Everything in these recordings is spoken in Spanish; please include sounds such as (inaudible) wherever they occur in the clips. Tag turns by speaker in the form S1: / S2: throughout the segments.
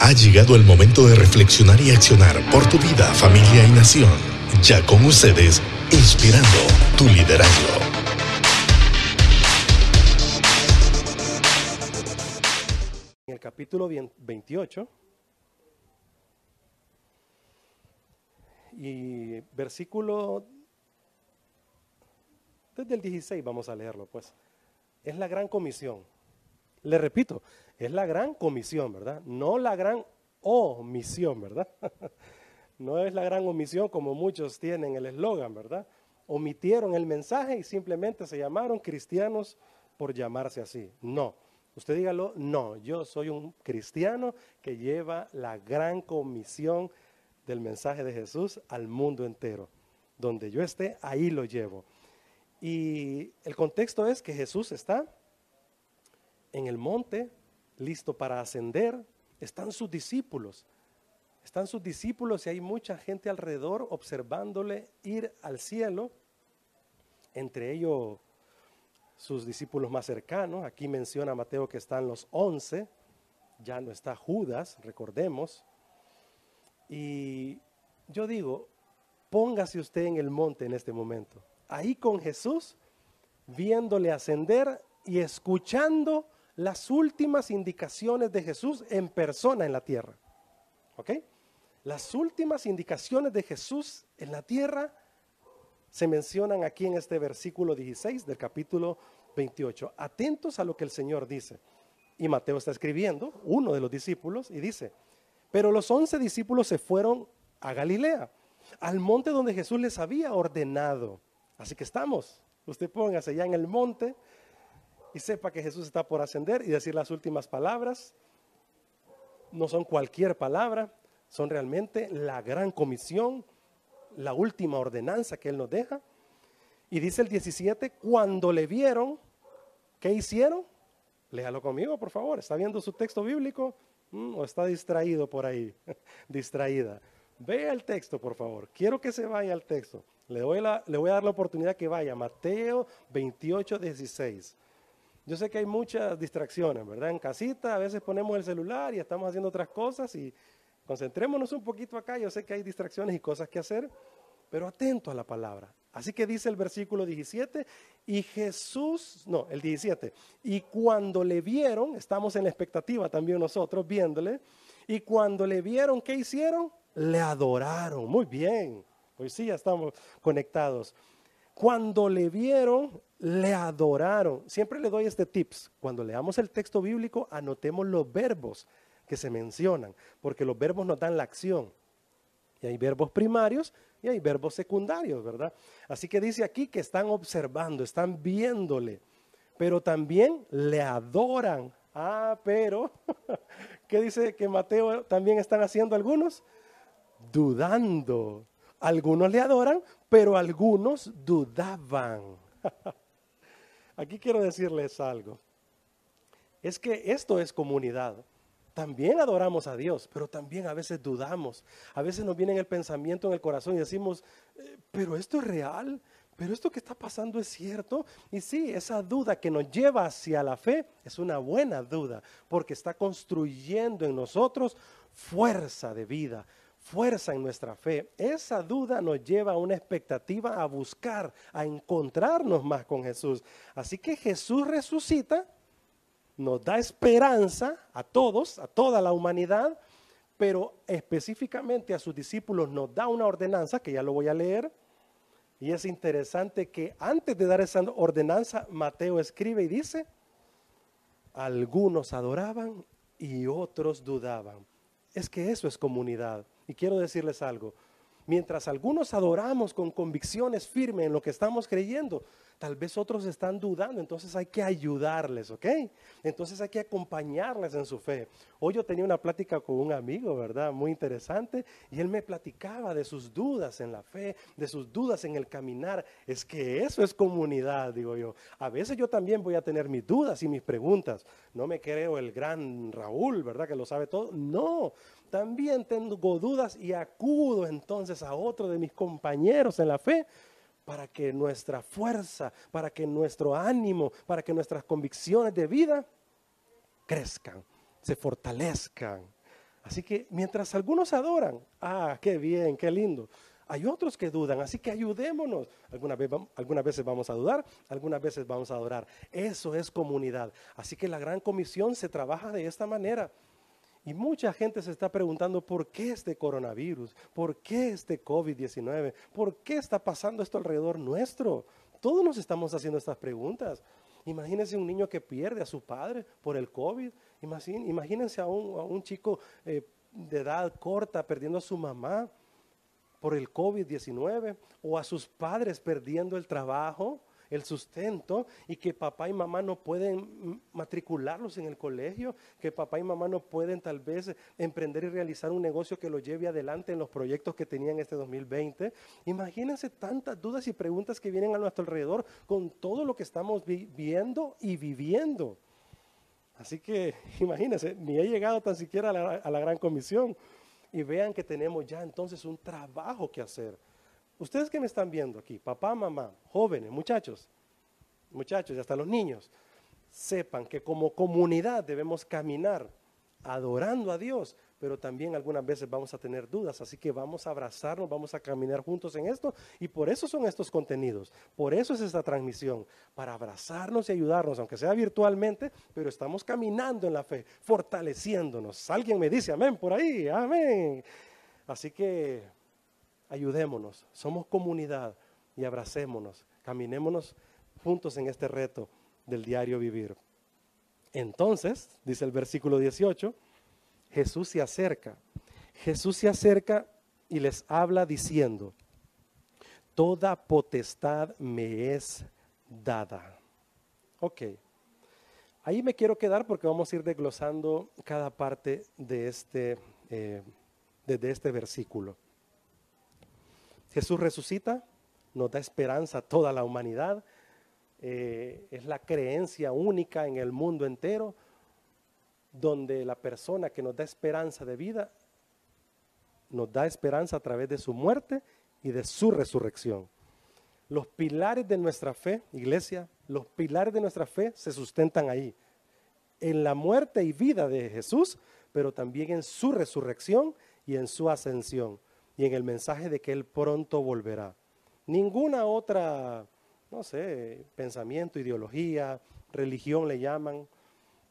S1: Ha llegado el momento de reflexionar y accionar por tu vida, familia y nación. Ya con ustedes, inspirando tu liderazgo.
S2: En el capítulo 28 y versículo desde el 16 vamos a leerlo, pues. Es la gran comisión. Le repito, es la gran comisión, ¿verdad? No la gran omisión, ¿verdad? (laughs) no es la gran omisión como muchos tienen el eslogan, ¿verdad? Omitieron el mensaje y simplemente se llamaron cristianos por llamarse así. No. Usted dígalo, no, yo soy un cristiano que lleva la gran comisión del mensaje de Jesús al mundo entero. Donde yo esté, ahí lo llevo. Y el contexto es que Jesús está en el monte listo para ascender, están sus discípulos. Están sus discípulos y hay mucha gente alrededor observándole ir al cielo, entre ellos sus discípulos más cercanos. Aquí menciona Mateo que están los once, ya no está Judas, recordemos. Y yo digo, póngase usted en el monte en este momento, ahí con Jesús, viéndole ascender y escuchando las últimas indicaciones de Jesús en persona en la tierra. ¿Ok? Las últimas indicaciones de Jesús en la tierra se mencionan aquí en este versículo 16 del capítulo 28. Atentos a lo que el Señor dice. Y Mateo está escribiendo, uno de los discípulos, y dice, pero los once discípulos se fueron a Galilea, al monte donde Jesús les había ordenado. Así que estamos. Usted póngase ya en el monte, sepa que Jesús está por ascender y decir las últimas palabras. No son cualquier palabra, son realmente la gran comisión, la última ordenanza que Él nos deja. Y dice el 17, cuando le vieron, ¿qué hicieron? Léalo conmigo, por favor. ¿Está viendo su texto bíblico? Mm, ¿O está distraído por ahí? (laughs) Distraída. Vea el texto, por favor. Quiero que se vaya al texto. Le, doy la, le voy a dar la oportunidad que vaya. Mateo 28, 16. Yo sé que hay muchas distracciones, ¿verdad? En casita a veces ponemos el celular y estamos haciendo otras cosas y concentrémonos un poquito acá. Yo sé que hay distracciones y cosas que hacer, pero atento a la palabra. Así que dice el versículo 17, y Jesús, no, el 17, y cuando le vieron, estamos en la expectativa también nosotros viéndole, y cuando le vieron, ¿qué hicieron? Le adoraron. Muy bien, pues sí, ya estamos conectados. Cuando le vieron, le adoraron. Siempre le doy este tips. Cuando leamos el texto bíblico, anotemos los verbos que se mencionan, porque los verbos nos dan la acción. Y hay verbos primarios y hay verbos secundarios, ¿verdad? Así que dice aquí que están observando, están viéndole, pero también le adoran. Ah, pero, (laughs) ¿qué dice que Mateo también están haciendo algunos? Dudando. Algunos le adoran, pero algunos dudaban. (laughs) Aquí quiero decirles algo. Es que esto es comunidad. También adoramos a Dios, pero también a veces dudamos. A veces nos viene el pensamiento en el corazón y decimos, eh, pero esto es real, pero esto que está pasando es cierto. Y sí, esa duda que nos lleva hacia la fe es una buena duda, porque está construyendo en nosotros fuerza de vida, fuerza en nuestra fe. Esa duda nos lleva a una expectativa a buscar, a encontrarnos más con Jesús. Así que Jesús resucita, nos da esperanza a todos, a toda la humanidad, pero específicamente a sus discípulos nos da una ordenanza, que ya lo voy a leer. Y es interesante que antes de dar esa ordenanza, Mateo escribe y dice, algunos adoraban y otros dudaban. Es que eso es comunidad. Y quiero decirles algo. Mientras algunos adoramos con convicciones firmes en lo que estamos creyendo, tal vez otros están dudando, entonces hay que ayudarles, ¿ok? Entonces hay que acompañarles en su fe. Hoy yo tenía una plática con un amigo, ¿verdad? Muy interesante, y él me platicaba de sus dudas en la fe, de sus dudas en el caminar. Es que eso es comunidad, digo yo. A veces yo también voy a tener mis dudas y mis preguntas. No me creo el gran Raúl, ¿verdad? Que lo sabe todo. No, también tengo dudas y acudo entonces a otro de mis compañeros en la fe para que nuestra fuerza, para que nuestro ánimo, para que nuestras convicciones de vida crezcan, se fortalezcan. Así que mientras algunos adoran, ah, qué bien, qué lindo. Hay otros que dudan, así que ayudémonos. Algunas, algunas veces vamos a dudar, algunas veces vamos a adorar. Eso es comunidad. Así que la gran comisión se trabaja de esta manera. Y mucha gente se está preguntando por qué este coronavirus, por qué este COVID-19, por qué está pasando esto alrededor nuestro. Todos nos estamos haciendo estas preguntas. Imagínense un niño que pierde a su padre por el COVID. Imagínense a un, chico eh, de edad corta perdiendo a su mamá por el COVID-19 o a sus padres perdiendo el trabajo, el sustento y que papá y mamá no pueden matricularlos en el colegio, que papá y mamá no pueden tal vez emprender y realizar un negocio que lo lleve adelante en los proyectos que tenían este 2020. Imagínense tantas dudas y preguntas que vienen a nuestro alrededor con todo lo que estamos viviendo y viviendo. Así que (laughs) imagínense, ni he llegado tan siquiera a la gran comisión y vean que tenemos ya entonces un trabajo que hacer. Ustedes que me están viendo aquí, papá, mamá, jóvenes, muchachos, muchachos y hasta los niños, sepan que como comunidad debemos caminar adorando a Dios, pero también algunas veces vamos a tener dudas, así que vamos a abrazarnos, vamos a caminar juntos en esto y por eso son estos contenidos, por eso es esta transmisión, para abrazarnos y ayudarnos, aunque sea virtualmente, pero estamos caminando en la fe, fortaleciéndonos. Alguien me dice amén por ahí, amén. Así que ayudémonos, somos comunidad y abracémonos, caminémonos juntos en este reto del diario vivir. Entonces, dice el versículo 18, Jesús se acerca. Jesús se acerca y les habla diciendo, toda potestad me es dada. Ok, ahí me quiero quedar porque vamos a ir desglosando cada parte de este, eh, de este versículo. Jesús resucita, nos da esperanza a toda la humanidad, eh, es la creencia única en el mundo entero, donde la persona que nos da esperanza de vida, nos da esperanza a través de su muerte y de su resurrección. Los pilares de nuestra fe, iglesia, los pilares de nuestra fe se sustentan ahí, en la muerte y vida de Jesús, pero también en su resurrección y en su ascensión, y en el mensaje de que Él pronto volverá. Ninguna otra no sé, pensamiento, ideología, religión le llaman,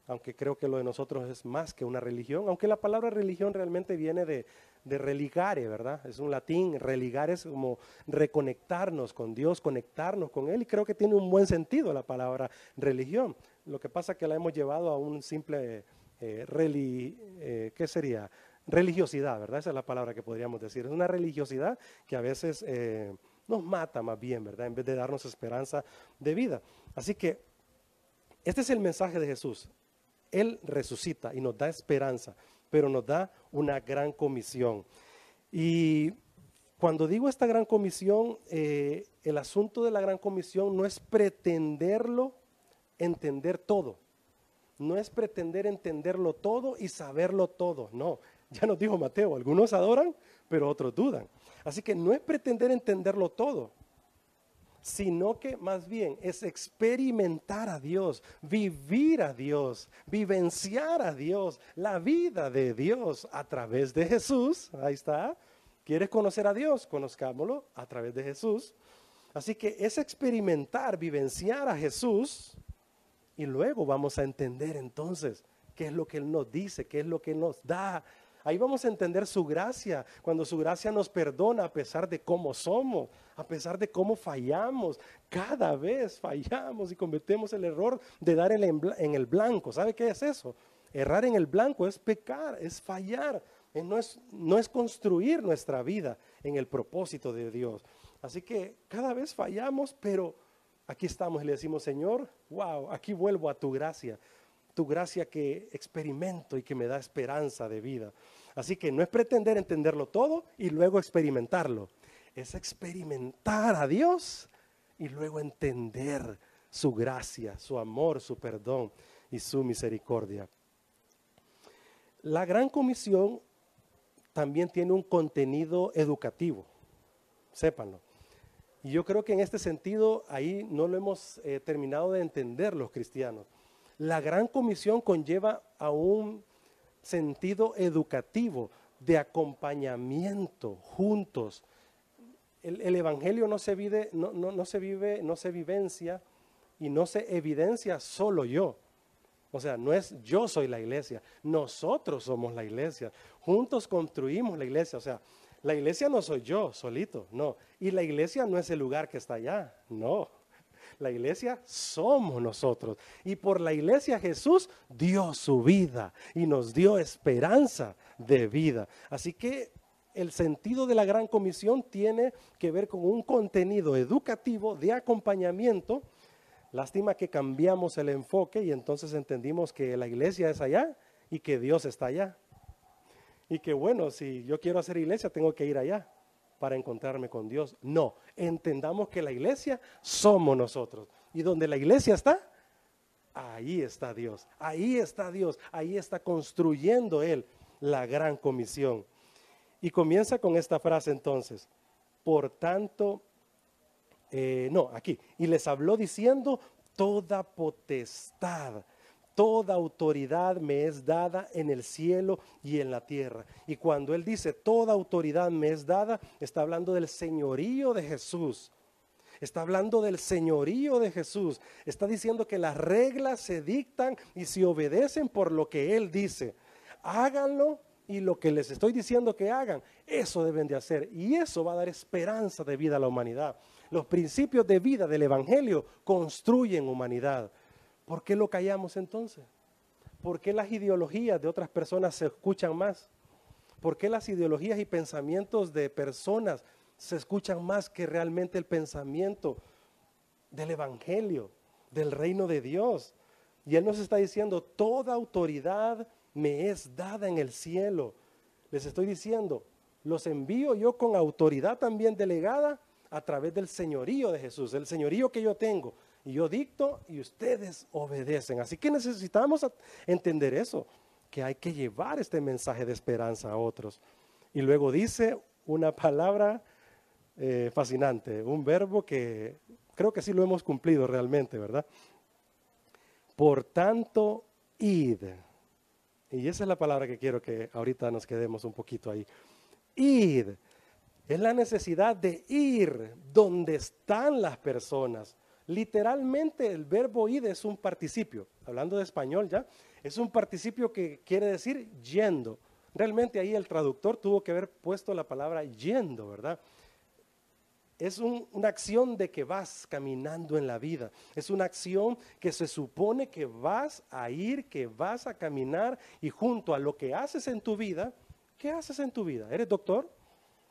S2: aunque creo que lo de nosotros es más que una religión, aunque la palabra religión realmente viene de, de religare, ¿verdad? Es un latín, religar es como reconectarnos con Dios, conectarnos con Él, y creo que tiene un buen sentido la palabra religión. Lo que pasa es que la hemos llevado a un simple, eh, eh ¿qué sería? Religiosidad, ¿verdad? Esa es la palabra que podríamos decir. Es una religiosidad que a veces... Eh, nos mata más bien, ¿verdad? En vez de darnos esperanza de vida. Así que este es el mensaje de Jesús. Él resucita y nos da esperanza, pero nos da una gran comisión. Y cuando digo esta gran comisión, eh, el asunto de la gran comisión no es pretenderlo entender todo. No es pretender entenderlo todo y saberlo todo. No, ya nos dijo Mateo, algunos adoran, pero otros dudan. Así que no es pretender entenderlo todo, sino que más bien es experimentar a Dios, vivir a Dios, vivenciar a Dios, la vida de Dios a través de Jesús. Ahí está. ¿Quieres conocer a Dios? Conozcámoslo a través de Jesús. Así que es experimentar, vivenciar a Jesús y luego vamos a entender entonces qué es lo que Él nos dice, qué es lo que nos da, Ahí vamos a entender su gracia, cuando su gracia nos perdona a pesar de cómo somos, a pesar de cómo fallamos. Cada vez fallamos y cometemos el error de dar en el blanco. ¿Sabe qué es eso? Errar en el blanco es pecar, es fallar. Eh, no es, no es construir nuestra vida en el propósito de Dios. Así que cada vez fallamos, pero aquí estamos y le decimos, Señor, wow, aquí vuelvo a tu gracia tu gracia que experimento y que me da esperanza de vida. Así que no es pretender entenderlo todo y luego experimentarlo, es experimentar a Dios y luego entender su gracia, su amor, su perdón y su misericordia. La gran comisión también tiene un contenido educativo, sépanlo. Y yo creo que en este sentido ahí no lo hemos eh, terminado de entender los cristianos. La gran comisión conlleva a un sentido educativo, de acompañamiento juntos. El, Evangelio no se, vive, no, no se vive, no se vivencia y no se evidencia solo yo. O sea, no es yo soy la iglesia, nosotros somos la iglesia. Juntos construimos la iglesia. O sea, la iglesia no soy yo solito, no. Y la iglesia no es el lugar que está allá, no. La iglesia somos nosotros. Y por la iglesia Jesús dio su vida y nos dio esperanza de vida. Así que el sentido de la gran comisión tiene que ver con un contenido educativo de acompañamiento. Lástima que cambiamos el enfoque y entonces entendimos que la iglesia es allá y que Dios está allá. Y que bueno, si yo quiero hacer iglesia, tengo que ir allá para encontrarme con Dios. No, entendamos que la iglesia somos nosotros. Y donde la iglesia está, ahí está Dios. Ahí está Dios. Ahí está construyendo Él la gran comisión. Y comienza con esta frase entonces. Por tanto, eh, no, aquí. Y les habló diciendo, toda potestad toda autoridad me es dada en el cielo y en la tierra. Y cuando Él dice, toda autoridad me es dada, está hablando del señorío de Jesús. Está hablando del señorío de Jesús. Está diciendo que las reglas se dictan y se obedecen por lo que Él dice. Háganlo y lo que les estoy diciendo que hagan, eso deben de hacer. Y eso va a dar esperanza de vida a la humanidad. Los principios de vida del Evangelio construyen humanidad. ¿Por qué lo callamos entonces? ¿Por qué las ideologías de otras personas se escuchan más? ¿Por qué las ideologías y pensamientos de personas se escuchan más que realmente el pensamiento del Evangelio, del reino de Dios? Y Él nos está diciendo, toda autoridad me es dada en el cielo. Les estoy diciendo, los envío yo con autoridad también delegada a través del señorío de Jesús, el señorío que yo tengo, y yo dicto y ustedes obedecen. Así que necesitamos entender eso, que hay que llevar este mensaje de esperanza a otros. Y luego dice una palabra eh, fascinante, un verbo que creo que sí lo hemos cumplido realmente, ¿verdad? Por tanto, id. Y esa es la palabra que quiero que ahorita nos quedemos un poquito ahí. Id. Es la necesidad de ir donde están las personas Literalmente el verbo ir es un participio, hablando de español ya, es un participio que quiere decir yendo. Realmente ahí el traductor tuvo que haber puesto la palabra yendo, ¿verdad? Es una acción de que vas caminando en la vida. Es una acción que se supone que vas a ir, que vas a caminar y junto a lo que haces en tu vida, ¿qué haces en tu vida? ¿Eres doctor?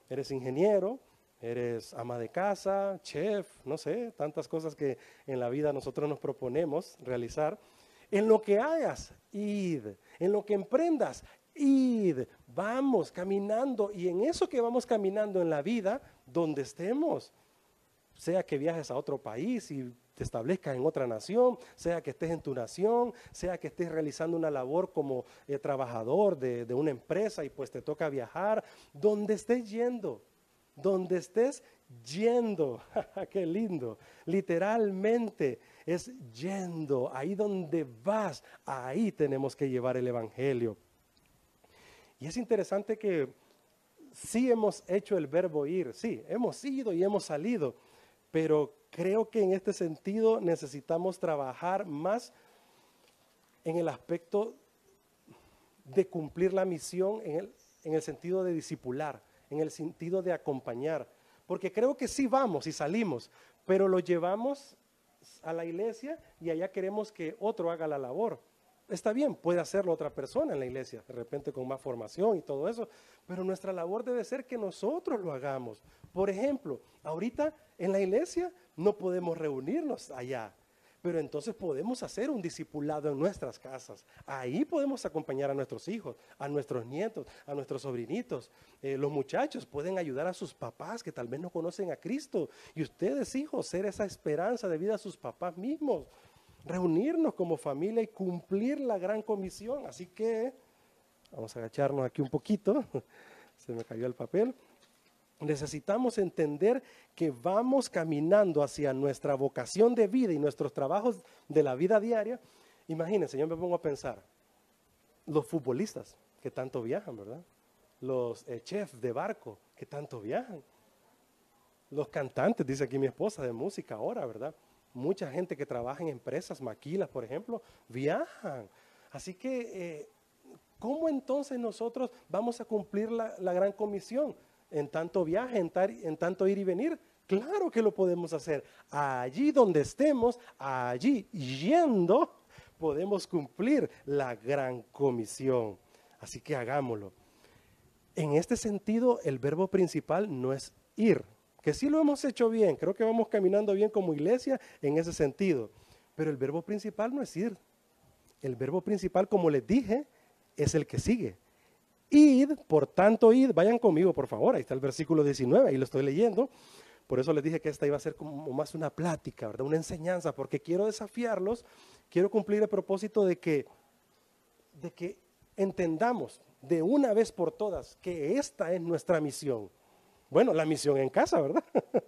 S2: ¿Eres ingeniero? Eres ama de casa, chef, no sé, tantas cosas que en la vida nosotros nos proponemos realizar. En lo que hagas, id. En lo que emprendas, id. Vamos caminando y en eso que vamos caminando en la vida, donde estemos, sea que viajes a otro país y te establezcas en otra nación, sea que estés en tu nación, sea que estés realizando una labor como eh, trabajador de, de una empresa y pues te toca viajar, donde estés yendo, donde estés yendo. (laughs) Qué lindo. Literalmente es yendo. Ahí donde vas, ahí tenemos que llevar el Evangelio. Y es interesante que sí hemos hecho el verbo ir, sí, hemos ido y hemos salido, pero creo que en este sentido necesitamos trabajar más en el aspecto de cumplir la misión en el, en el sentido de discipular en el sentido de acompañar. Porque creo que sí vamos y salimos, pero lo llevamos a la iglesia y allá queremos que otro haga la labor. Está bien, puede hacerlo otra persona en la iglesia, de repente con más formación y todo eso, pero nuestra labor debe ser que nosotros lo hagamos. Por ejemplo, ahorita en la iglesia no podemos reunirnos allá, pero entonces podemos hacer un discipulado en nuestras casas. Ahí podemos acompañar a nuestros hijos, a nuestros nietos, a nuestros sobrinitos. Eh, los muchachos pueden ayudar a sus papás que tal vez no conocen a Cristo. Y ustedes, hijos, ser esa esperanza de vida a sus papás mismos. Reunirnos como familia y cumplir la gran comisión. Así que vamos a agacharnos aquí un poquito. (laughs) Se me cayó el papel. Necesitamos entender que vamos caminando hacia nuestra vocación de vida y nuestros trabajos de la vida diaria. Imagínense, yo me pongo a pensar, los futbolistas que tanto viajan, ¿verdad? Los eh, chefs de barco que tanto viajan. Los cantantes, dice aquí mi esposa, de música ahora, ¿verdad? Mucha gente que trabaja en empresas, maquilas, por ejemplo, viajan. Así que, eh, ¿cómo entonces nosotros vamos a cumplir la, gran comisión? En tanto viaje, en, en tanto ir y venir. Claro que lo podemos hacer. Allí donde estemos, allí yendo, podemos cumplir la gran comisión. Así que hagámoslo. En este sentido, el verbo principal no es ir, que sí lo hemos hecho bien, creo que vamos caminando bien como iglesia en ese sentido, pero el verbo principal no es ir. El verbo principal, como les dije, es el que sigue. Id, por tanto, id, vayan conmigo, por favor, ahí está el versículo 19, ahí lo estoy leyendo. Por eso les dije que esta iba a ser como más una plática, ¿verdad? Una enseñanza, porque quiero desafiarlos, quiero cumplir el propósito de que, de que entendamos de una vez por todas que esta es nuestra misión. Bueno, la misión en casa, ¿verdad? (laughs)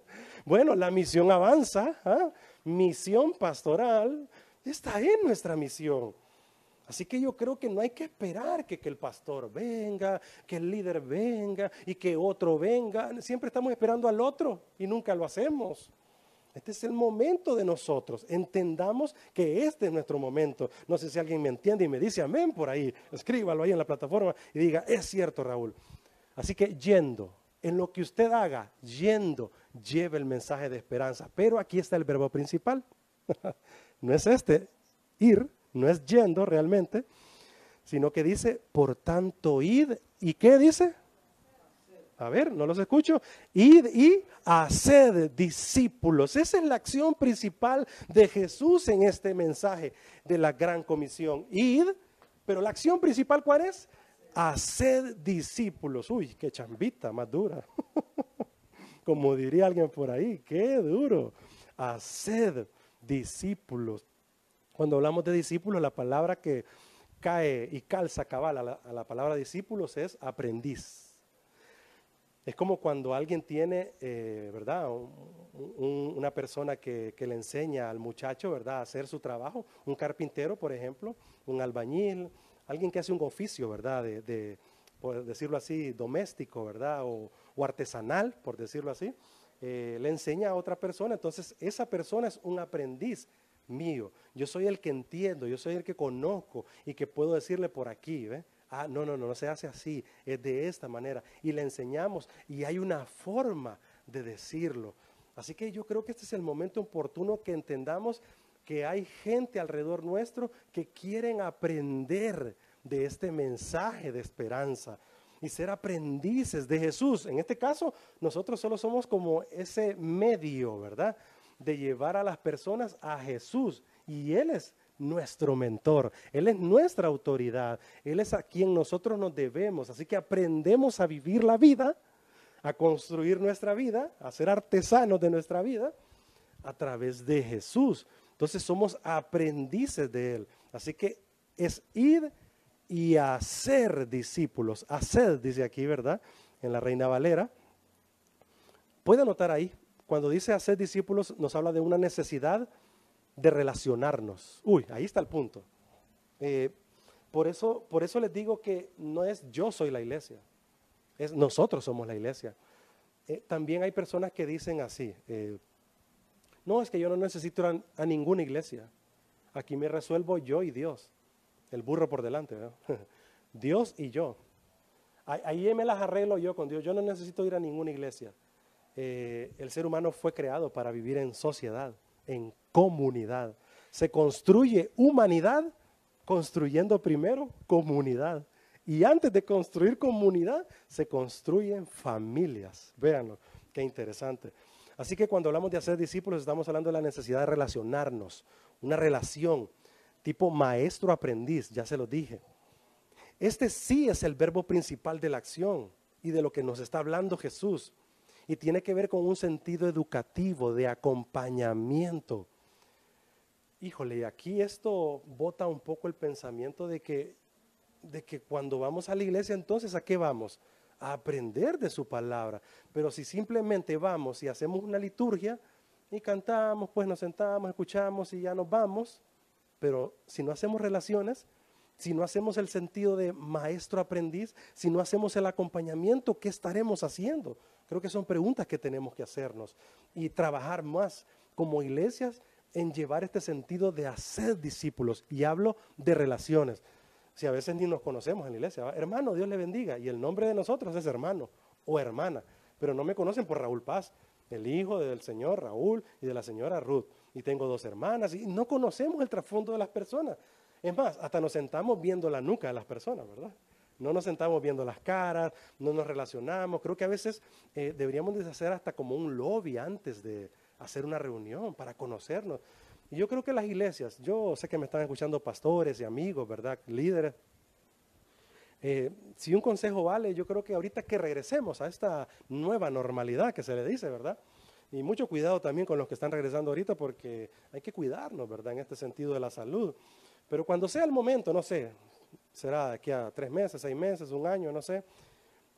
S2: bueno, la misión avanza, ¿ah? misión pastoral, esta es nuestra misión. Así que yo creo que no hay que esperar que, el pastor venga, que el líder venga y que otro venga. Siempre estamos esperando al otro y nunca lo hacemos. Este es el momento de nosotros. Entendamos que este es nuestro momento. No sé si alguien me entiende y me dice amén por ahí. Escríbalo ahí en la plataforma y diga, es cierto Raúl. Así que yendo, en lo que usted haga, yendo, lleve el mensaje de esperanza. Pero aquí está el verbo principal. (laughs) no es este, ir, no es yendo realmente, sino que dice, por tanto, id. ¿Y qué dice? A ver, no los escucho. Id y haced discípulos. Esa es la acción principal de Jesús en este mensaje de la gran comisión. Id, pero la acción principal, ¿cuál es? Haced discípulos. Uy, qué chambita más dura. (laughs) Como diría alguien por ahí, qué duro. Haced discípulos. Cuando hablamos de discípulos, la palabra que cae y calza cabal a la, palabra discípulos es aprendiz. Es como cuando alguien tiene, eh, ¿verdad? una persona que, le enseña al muchacho, ¿verdad? A hacer su trabajo. Un carpintero, por ejemplo, un albañil, alguien que hace un oficio, ¿verdad? De, por decirlo así, doméstico, ¿verdad? O, artesanal, por decirlo así. Eh, le enseña a otra persona. Entonces, esa persona es un aprendiz mío. Yo soy el que entiendo, yo soy el que conozco y que puedo decirle por aquí, ¿ve? Ah, no, no, no, no se hace así, es de esta manera. Y le enseñamos y hay una forma de decirlo. Así que yo creo que este es el momento oportuno que entendamos que hay gente alrededor nuestro que quieren aprender de este mensaje de esperanza y ser aprendices de Jesús. En este caso, nosotros solo somos como ese medio, ¿verdad? De llevar a las personas a Jesús. Y Él es nuestro mentor, Él es nuestra autoridad, Él es a quien nosotros nos debemos. Así que aprendemos a vivir la vida, a construir nuestra vida, a ser artesanos de nuestra vida a través de Jesús. Entonces somos aprendices de Él. Así que es ir y hacer discípulos. Hacer, dice aquí, ¿verdad? En la Reina Valera. Puede anotar ahí, cuando dice hacer discípulos, nos habla de una necesidad de relacionarnos. Uy, ahí está el punto. Eh, por, eso, por eso les digo que no es yo soy la iglesia, es nosotros somos la iglesia. Eh, también hay personas que dicen así, eh, no, es que yo no necesito a, ninguna iglesia, aquí me resuelvo yo y Dios, el burro por delante, (laughs) Dios y yo. Ahí me las arreglo yo con Dios, yo no necesito ir a ninguna iglesia. El ser humano fue creado para vivir en sociedad, en comunidad. Se construye humanidad construyendo primero comunidad. Y antes de construir comunidad, se construyen familias. Véanlo, qué interesante. Así que cuando hablamos de hacer discípulos, estamos hablando de la necesidad de relacionarnos, una relación tipo maestro-aprendiz, ya se lo dije. Este sí es el verbo principal de la acción y de lo que nos está hablando Jesús. Y tiene que ver con un sentido educativo, de acompañamiento híjole, aquí esto bota un poco el pensamiento de que, de que cuando vamos a la iglesia, entonces ¿a qué vamos? A aprender de su palabra. Pero si simplemente vamos y hacemos una liturgia y cantamos, pues nos sentamos, escuchamos y ya nos vamos, pero si no hacemos relaciones, si no hacemos el sentido de maestro-aprendiz, si no hacemos el acompañamiento, ¿qué estaremos haciendo? Creo que son preguntas que tenemos que hacernos y trabajar más como iglesias en llevar este sentido de hacer discípulos. Y hablo de relaciones. Si a veces ni nos conocemos en la iglesia, hermano, Dios le bendiga. Y el nombre de nosotros es hermano o hermana. Pero no me conocen por Raúl Paz, el hijo del señor Raúl y de la señora Ruth. Y tengo dos hermanas y no conocemos el trasfondo de las personas. Es más, hasta nos sentamos viendo la nuca de las personas, ¿verdad? No nos sentamos viendo las caras, no nos relacionamos. Creo que a veces eh, deberíamos de hacer hasta como un lobby antes de hacer una reunión para conocernos. Y yo creo que las iglesias, yo sé que me están escuchando pastores y amigos, ¿verdad? Líderes. Eh, si un consejo vale, yo creo que ahorita que regresemos a esta nueva normalidad que se le dice, ¿verdad? Y mucho cuidado también con los que están regresando ahorita porque hay que cuidarnos, ¿verdad? En este sentido de la salud. Pero cuando sea el momento, no sé, será de aquí a tres meses, seis meses, un año, no sé,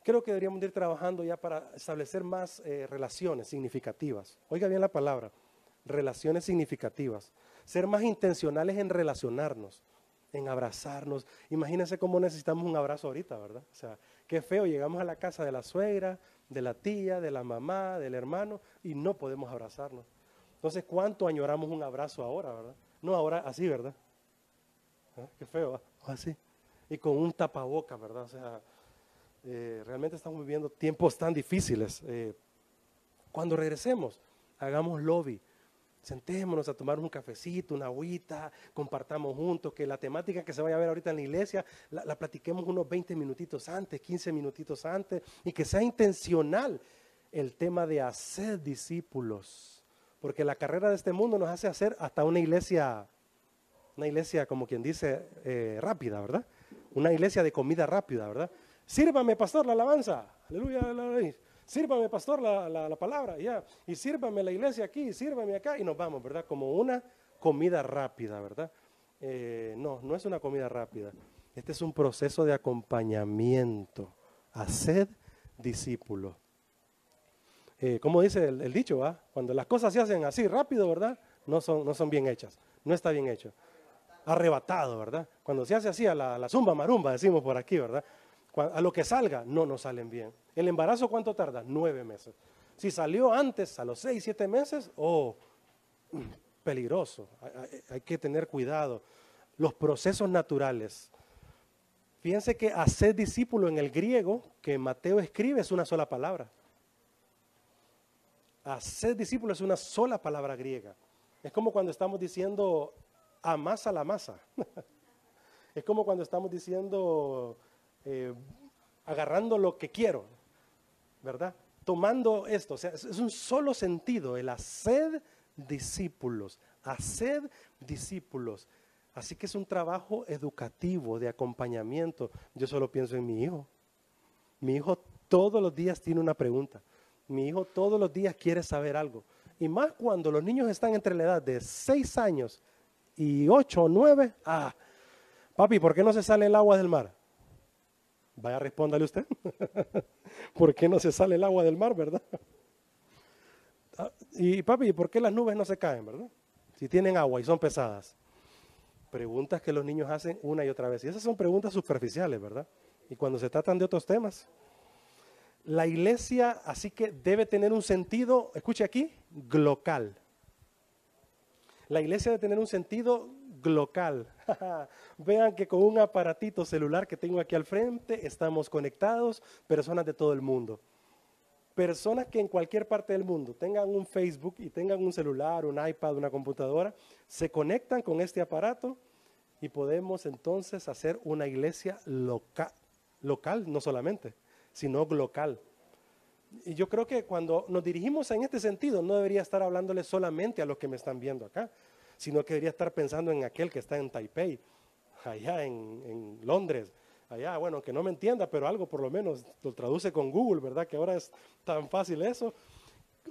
S2: creo que deberíamos ir trabajando ya para establecer más eh, relaciones significativas. Oiga bien la palabra, relaciones significativas. Ser más intencionales en relacionarnos, en abrazarnos. Imagínense cómo necesitamos un abrazo ahorita, ¿verdad? O sea, qué feo, llegamos a la casa de la suegra, de la tía, de la mamá, del hermano, y no podemos abrazarnos. Entonces, ¿cuánto añoramos un abrazo ahora, verdad? No ahora así, ¿verdad? ¿Ah? Qué feo, así. Y con un tapaboca, ¿verdad? O sea, eh, realmente estamos viviendo tiempos tan difíciles. Eh, cuando regresemos, hagamos lobby. Sentémonos a tomar un cafecito, una agüita, compartamos juntos, que la temática que se vaya a ver ahorita en la iglesia la, la platiquemos unos 20 minutitos antes, 15 minutitos antes, y que sea intencional el tema de hacer discípulos. Porque la carrera de este mundo nos hace hacer hasta una iglesia una iglesia, como quien dice, eh, rápida, ¿verdad? Una iglesia de comida rápida, ¿verdad? Sírvame, pastor, la alabanza. Aleluya. Sírvame, pastor, la, palabra. Ya. Y sírvame la iglesia aquí, sírvame acá. Y nos vamos, ¿verdad? Como una comida rápida, ¿verdad? Eh, no, no es una comida rápida. Este es un proceso de acompañamiento. Haced discípulos. Eh, como dice el, dicho, ¿va? cuando las cosas se hacen así rápido, ¿verdad? No son, no son bien hechas. No está bien hecho arrebatado, ¿verdad? Cuando se hace así a la, zumba marumba, decimos por aquí, ¿verdad? a lo que salga, no nos salen bien. ¿El embarazo cuánto tarda? Nueve meses. Si salió antes, a los seis, siete meses, oh, (clears throat) peligroso. Hay, que tener cuidado. Los procesos naturales. Fíjense que hacer discípulo en el griego que Mateo escribe es una sola palabra. Hacer discípulo es una sola palabra griega. Es como cuando estamos diciendo amasa la masa. (laughs) es como cuando estamos diciendo, eh, agarrando lo que quiero, ¿verdad? Tomando esto, o sea, es un solo sentido, el hacer discípulos, hacer discípulos. Así que es un trabajo educativo, de acompañamiento. Yo solo pienso en mi hijo. Mi hijo todos los días tiene una pregunta. Mi hijo todos los días quiere saber algo. Y más cuando los niños están entre la edad de 6 años 8 o 9, ah, papi, ¿por qué no se sale el agua del mar? Vaya, respóndale usted. (laughs) ¿Por qué no se sale el agua del mar, verdad? Ah, y papi, ¿por qué las nubes no se caen, verdad? Si tienen agua y son pesadas. Preguntas que los niños hacen una y otra vez. Y esas son preguntas superficiales, ¿verdad? Y cuando se tratan de otros temas, la iglesia así que debe tener un sentido, escuche aquí, glocal. La iglesia debe tener un sentido glocal. (laughs) Vean que con un aparatito celular que tengo aquí al frente estamos conectados, personas de todo el mundo. Personas que en cualquier parte del mundo tengan un Facebook y tengan un celular, un iPad, una computadora, se conectan con este aparato y podemos entonces hacer una iglesia local, local no solamente, sino global. Y yo creo que cuando nos dirigimos en este sentido, no debería estar hablándole solamente a los que me están viendo acá, sino que debería estar pensando en aquel que está en Taipei, allá en, Londres, allá, bueno, que no me entienda, pero algo por lo menos lo traduce con Google, ¿verdad? Que ahora es tan fácil eso.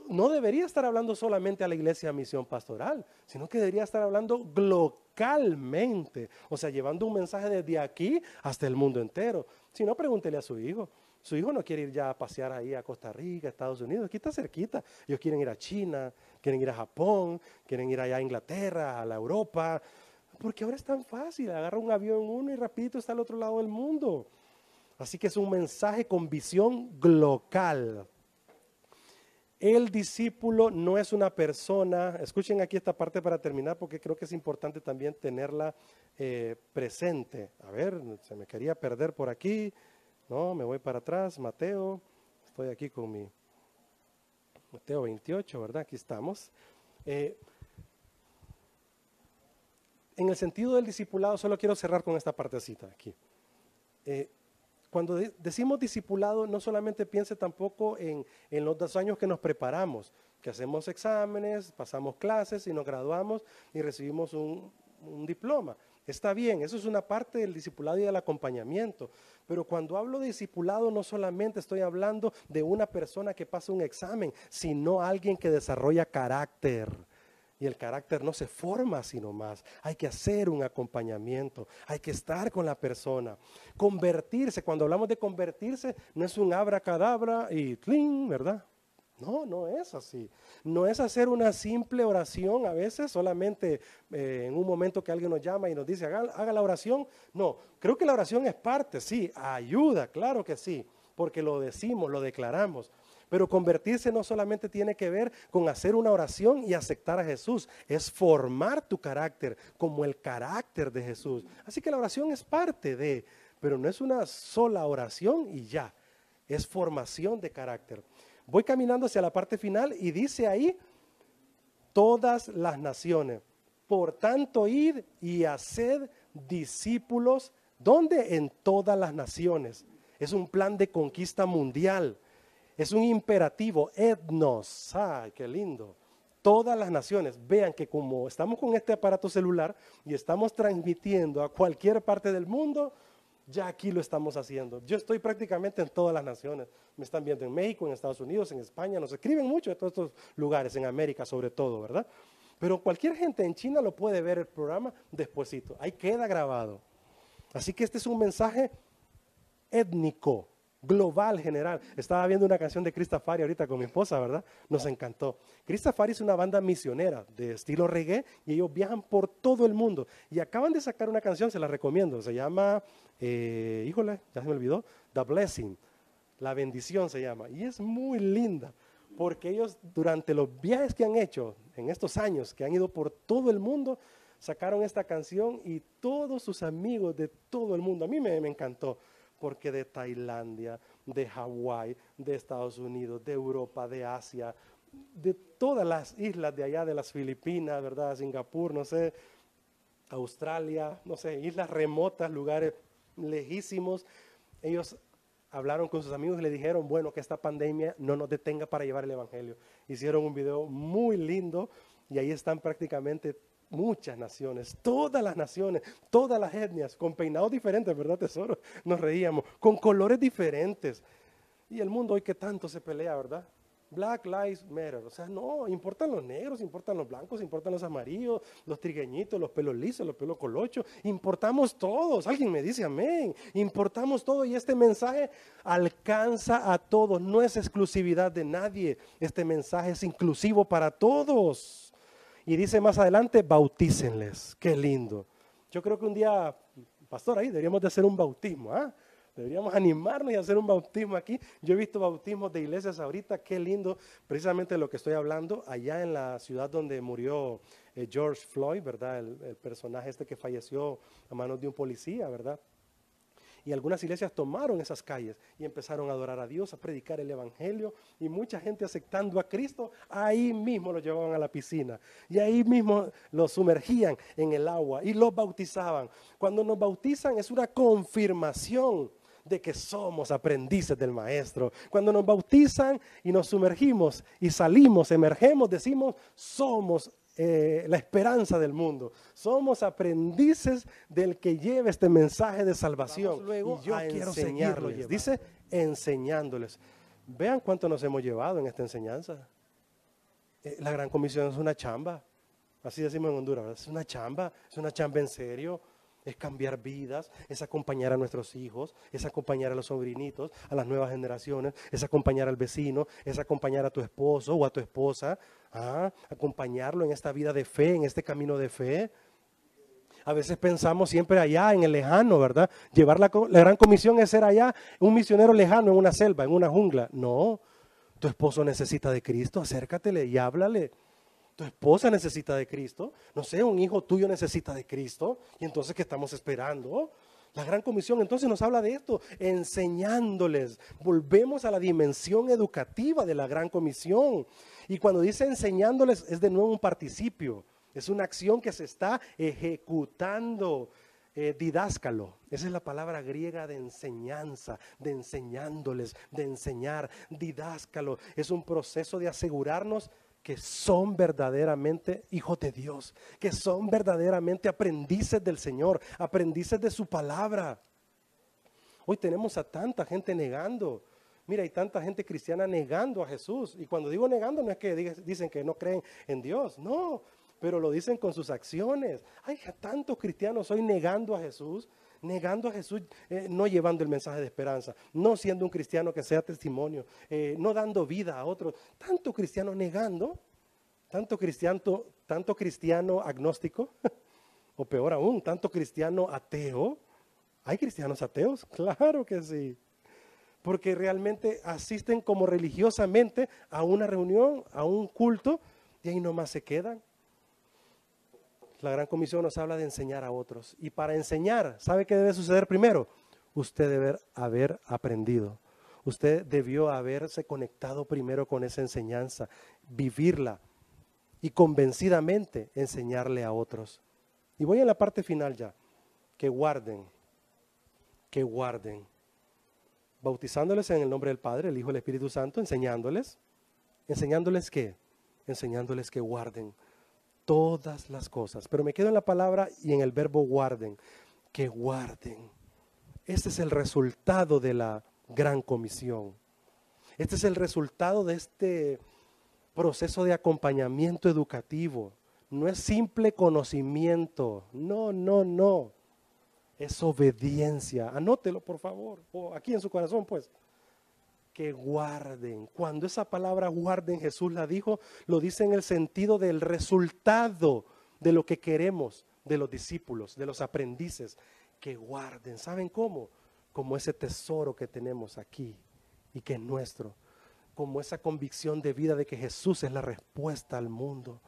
S2: No debería estar hablando solamente a la iglesia misión pastoral, sino que debería estar hablando localmente, o sea, llevando un mensaje desde aquí hasta el mundo entero. Si no, pregúntele a su hijo. Su hijo no quiere ir ya a pasear ahí a Costa Rica, Estados Unidos, aquí está cerquita. Ellos quieren ir a China, quieren ir a Japón, quieren ir allá a Inglaterra, a la Europa. porque ahora es tan fácil. Agarra un avión uno y rapidito está al otro lado del mundo. Así que es un mensaje con visión global. El discípulo no es una persona, escuchen aquí esta parte para terminar porque creo que es importante también tenerla eh, presente. A ver, se me quería perder por aquí, no, me voy para atrás, Mateo, estoy aquí con mi Mateo 28, ¿verdad? Aquí estamos. Eh, en el sentido del discipulado, solo quiero cerrar con esta partecita aquí. Eh, cuando decimos discipulado, no solamente piense tampoco en, los dos años que nos preparamos, que hacemos exámenes, pasamos clases y nos graduamos y recibimos un diploma. Está bien, eso es una parte del discipulado y del acompañamiento. Pero cuando hablo de discipulado, no solamente estoy hablando de una persona que pasa un examen, sino alguien que desarrolla carácter y el carácter no se forma sino más. Hay que hacer un acompañamiento, hay que estar con la persona. Convertirse, cuando hablamos de convertirse, no es un abracadabra y cling, ¿verdad? No, no es así. No es hacer una simple oración a veces solamente eh, en un momento que alguien nos llama y nos dice, haga, haga la oración. No, creo que la oración es parte, sí, ayuda, claro que sí, porque lo decimos, lo declaramos. Pero convertirse no solamente tiene que ver con hacer una oración y aceptar a Jesús, es formar tu carácter como el carácter de Jesús. Así que la oración es parte de, pero no es una sola oración y ya, es formación de carácter. Voy caminando hacia la parte final y dice ahí, todas las naciones. Por tanto, id y haced discípulos, ¿dónde? En todas las naciones. Es un plan de conquista mundial. Es un imperativo, etnos. ¡Ay, qué lindo! Todas las naciones vean que como estamos con este aparato celular y estamos transmitiendo a cualquier parte del mundo, ya aquí lo estamos haciendo. Yo estoy prácticamente en todas las naciones. Me están viendo en México, en Estados Unidos, en España. Nos escriben mucho de todos estos lugares, en América sobre todo, ¿verdad? Pero cualquier gente en China lo puede ver el programa despuesito. Ahí queda grabado. Así que este es un mensaje étnico global, general. Estaba viendo una canción de Cristafari ahorita con mi esposa, ¿verdad? Nos encantó. Cristafari es una banda misionera de estilo reggae y ellos viajan por todo el mundo. Y acaban de sacar una canción, se la recomiendo. Se llama, eh, híjole, ya se me olvidó, The Blessing. La bendición se llama. Y es muy linda porque ellos durante los viajes que han hecho en estos años, que han ido por todo el mundo, sacaron esta canción y todos sus amigos de todo el mundo, a mí me, me encantó porque de Tailandia, de Hawái, de Estados Unidos, de Europa, de Asia, de todas las islas de allá, de las Filipinas, ¿verdad? Singapur, no sé, Australia, no sé, islas remotas, lugares lejísimos. Ellos hablaron con sus amigos y le dijeron, bueno, que esta pandemia no nos detenga para llevar el Evangelio. Hicieron un video muy lindo y ahí están prácticamente muchas naciones, todas las naciones, todas las etnias, con peinados diferentes, ¿verdad, tesoro? Nos reíamos, con colores diferentes. Y el mundo hoy que tanto se pelea, ¿verdad? Black Lives Matter. O sea, no, importan los negros, importan los blancos, importan los amarillos, los trigueñitos, los pelos lisos, los pelos colochos. Importamos todos. Alguien me dice amén. Importamos todo y este mensaje alcanza a todos. No es exclusividad de nadie. Este mensaje es inclusivo para todos. Y dice más adelante, bautícenles. Qué lindo. Yo creo que un día, pastor, ahí deberíamos de hacer un bautismo. ¿ah? Deberíamos animarnos y hacer un bautismo aquí. Yo he visto bautismos de iglesias ahorita, qué lindo, precisamente lo que estoy hablando, allá en la ciudad donde murió eh, George Floyd, ¿verdad? el, personaje este que falleció a manos de un policía, ¿verdad? Y algunas iglesias tomaron esas calles y empezaron a adorar a Dios, a predicar el Evangelio. Y mucha gente aceptando a Cristo, ahí mismo lo llevaban a la piscina. Y ahí mismo los sumergían en el agua y los bautizaban. Cuando nos bautizan es una confirmación de que somos aprendices del Maestro. Cuando nos bautizan y nos sumergimos y salimos, emergemos, decimos, somos eh, la esperanza del mundo. Somos aprendices del que lleva este mensaje de salvación. luego y yo quiero enseñarles. Dice enseñándoles. Vean cuánto nos hemos llevado en esta enseñanza. Eh, la gran comisión es una chamba. Así decimos en Honduras, es una chamba, es una chamba en serio es cambiar vidas, es acompañar a nuestros hijos, es acompañar a los sobrinitos, a las nuevas generaciones, es acompañar al vecino, es acompañar a tu esposo o a tu esposa, ¿ah? acompañarlo en esta vida de fe, en este camino de fe. A veces pensamos siempre allá, en el lejano, ¿verdad? Llevar la, la, gran comisión es ser allá un misionero lejano en una selva, en una jungla. No, tu esposo necesita de Cristo, acércatele y háblale. Tu esposa necesita de Cristo. No sé, un hijo tuyo necesita de Cristo. Y entonces, ¿qué estamos esperando? La gran comisión entonces nos habla de esto, enseñándoles. Volvemos a la dimensión educativa de la gran comisión. Y cuando dice enseñándoles es de nuevo un participio. Es una acción que se está ejecutando. Eh, didáscalo, esa es la palabra griega de enseñanza, de enseñándoles, de enseñar. Didáscalo es un proceso de asegurarnos que son verdaderamente hijos de Dios, que son verdaderamente aprendices del Señor, aprendices de su palabra. Hoy tenemos a tanta gente negando. Mira, hay tanta gente cristiana negando a Jesús. Y cuando digo negando no es que dicen que no creen en Dios, no, pero lo dicen con sus acciones. Hay tantos cristianos hoy negando a Jesús, negando a Jesús, eh, no llevando el mensaje de esperanza, no siendo un cristiano que sea testimonio, eh, no dando vida a otros. Tanto cristiano negando, tanto cristiano, tanto cristiano agnóstico, (laughs) o peor aún, tanto cristiano ateo. ¿Hay cristianos ateos? (laughs) Claro que sí. Porque realmente asisten como religiosamente a una reunión, a un culto, y ahí nomás se quedan. La gran comisión nos habla de enseñar a otros. Y para enseñar, ¿sabe qué debe suceder primero? Usted debe haber aprendido. Usted debió haberse conectado primero con esa enseñanza, vivirla y convencidamente enseñarle a otros. Y voy a la parte final ya. Que guarden, que guarden. Bautizándoles en el nombre del Padre, el Hijo y el Espíritu Santo, enseñándoles. ¿Enseñándoles qué? Enseñándoles que guarden todas las cosas. Pero me quedo en la palabra y en el verbo guarden, que guarden. Este es el resultado de la gran comisión. Este es el resultado de este proceso de acompañamiento educativo. No es simple conocimiento. No, no, no. Es obediencia. Anótelo, por favor. O aquí en su corazón, pues que guarden. Cuando esa palabra guarden Jesús la dijo, lo dice en el sentido del resultado de lo que queremos de los discípulos, de los aprendices, que guarden. ¿Saben cómo? Como ese tesoro que tenemos aquí y que es nuestro. Como esa convicción de vida de que Jesús es la respuesta al mundo.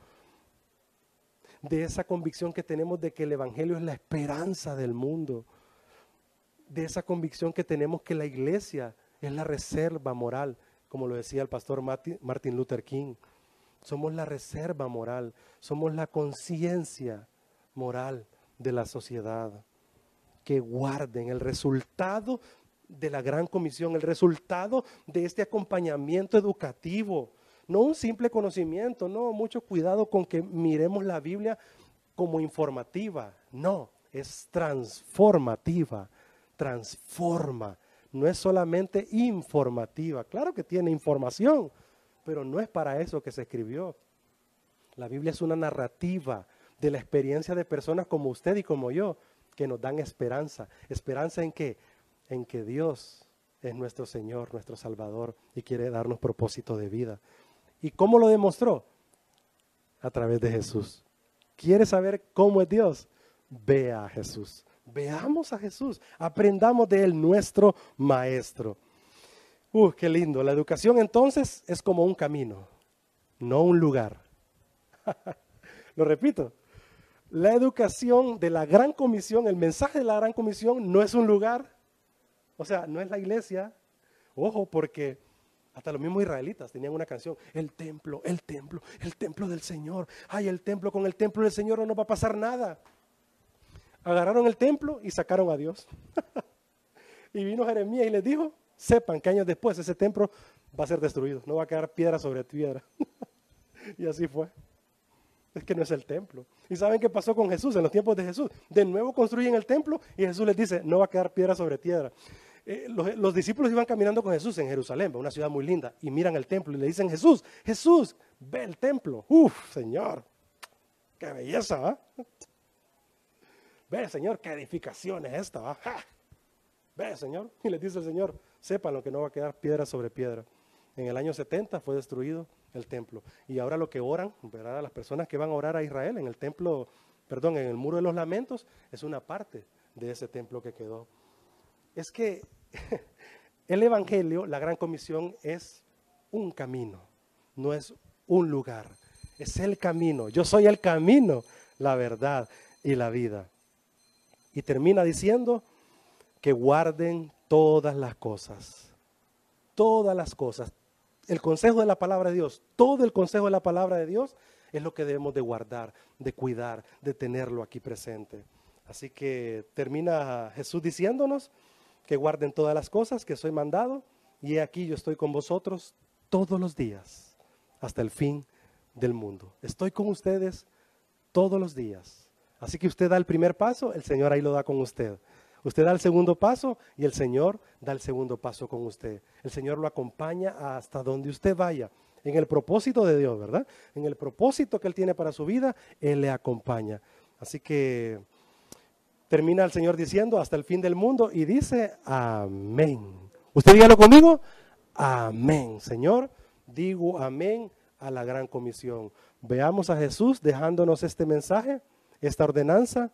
S2: De esa convicción que tenemos de que el Evangelio es la esperanza del mundo. De esa convicción que tenemos que la iglesia es la reserva moral, como lo decía el pastor Martin Luther King. Somos la reserva moral, somos la conciencia moral de la sociedad. Que guarden el resultado de la gran comisión, el resultado de este acompañamiento educativo. No un simple conocimiento, no, mucho cuidado con que miremos la Biblia como informativa. No, es transformativa, transforma, no es solamente informativa. Claro que tiene información, pero no es para eso que se escribió. La Biblia es una narrativa de la experiencia de personas como usted y como yo, que nos dan esperanza. ¿Esperanza en qué? En que Dios es nuestro Señor, nuestro Salvador y quiere darnos propósito de vida. ¿Y cómo lo demostró? A través de Jesús. ¿Quiere saber cómo es Dios? Vea a Jesús. Veamos a Jesús, aprendamos de Él, nuestro Maestro. Uh, qué lindo. La educación entonces es como un camino, no un lugar. (laughs) Lo repito. La educación de la gran comisión, el mensaje de la gran comisión no es un lugar, o sea, no es la iglesia. Ojo, porque hasta los mismos israelitas tenían una canción, el templo, el templo, el templo del Señor. Ay, el templo, con el templo del Señor no va a pasar nada agarraron el templo y sacaron a Dios. (laughs) y vino Jeremías y les dijo, sepan que años después ese templo va a ser destruido, no va a quedar piedra sobre piedra. (laughs) y así fue. Es que no es el templo. ¿Y saben qué pasó con Jesús en los tiempos de Jesús? De nuevo construyen el templo y Jesús les dice, no va a quedar piedra sobre piedra. Eh, los, los, discípulos iban caminando con Jesús en Jerusalén, una ciudad muy linda, y miran el templo y le dicen, Jesús, Jesús, ve el templo. Uf, Señor, qué belleza, ¿ah? Ve, Señor, qué edificación es esta. Ve, Señor. Y le dice el Señor, sepan lo que no va a quedar piedra sobre piedra. En el año 70 fue destruido el templo. Y ahora lo que oran, ¿verdad? Las personas que van a orar a Israel en el templo perdón, en el muro de los lamentos, es una parte de ese templo que quedó. Es que (laughs) el Evangelio, la gran comisión, es un camino, no es un lugar, es el camino. Yo soy el camino, la verdad y la vida. Y termina diciendo que guarden todas las cosas, todas las cosas. El consejo de la palabra de Dios, todo el consejo de la palabra de Dios es lo que debemos de guardar, de cuidar, de tenerlo aquí presente. Así que termina Jesús diciéndonos que guarden todas las cosas que soy mandado y aquí yo estoy con vosotros todos los días hasta el fin del mundo. Estoy con ustedes todos los días. Así que usted da el primer paso, el Señor ahí lo da con usted. Usted da el segundo paso y el Señor da el segundo paso con usted. El Señor lo acompaña hasta donde usted vaya. En el propósito de Dios, ¿verdad? En el propósito que Él tiene para su vida, Él le acompaña. Así que termina el Señor diciendo hasta el fin del mundo y dice amén. ¿Usted dígalo conmigo? Amén. Señor, digo amén a la gran comisión. Veamos a Jesús dejándonos este mensaje, esta ordenanza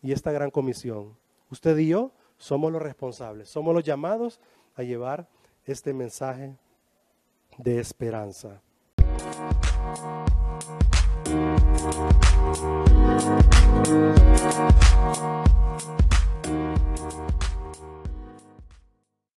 S2: y esta gran comisión. Usted y yo somos los responsables, somos los llamados a llevar este mensaje de esperanza.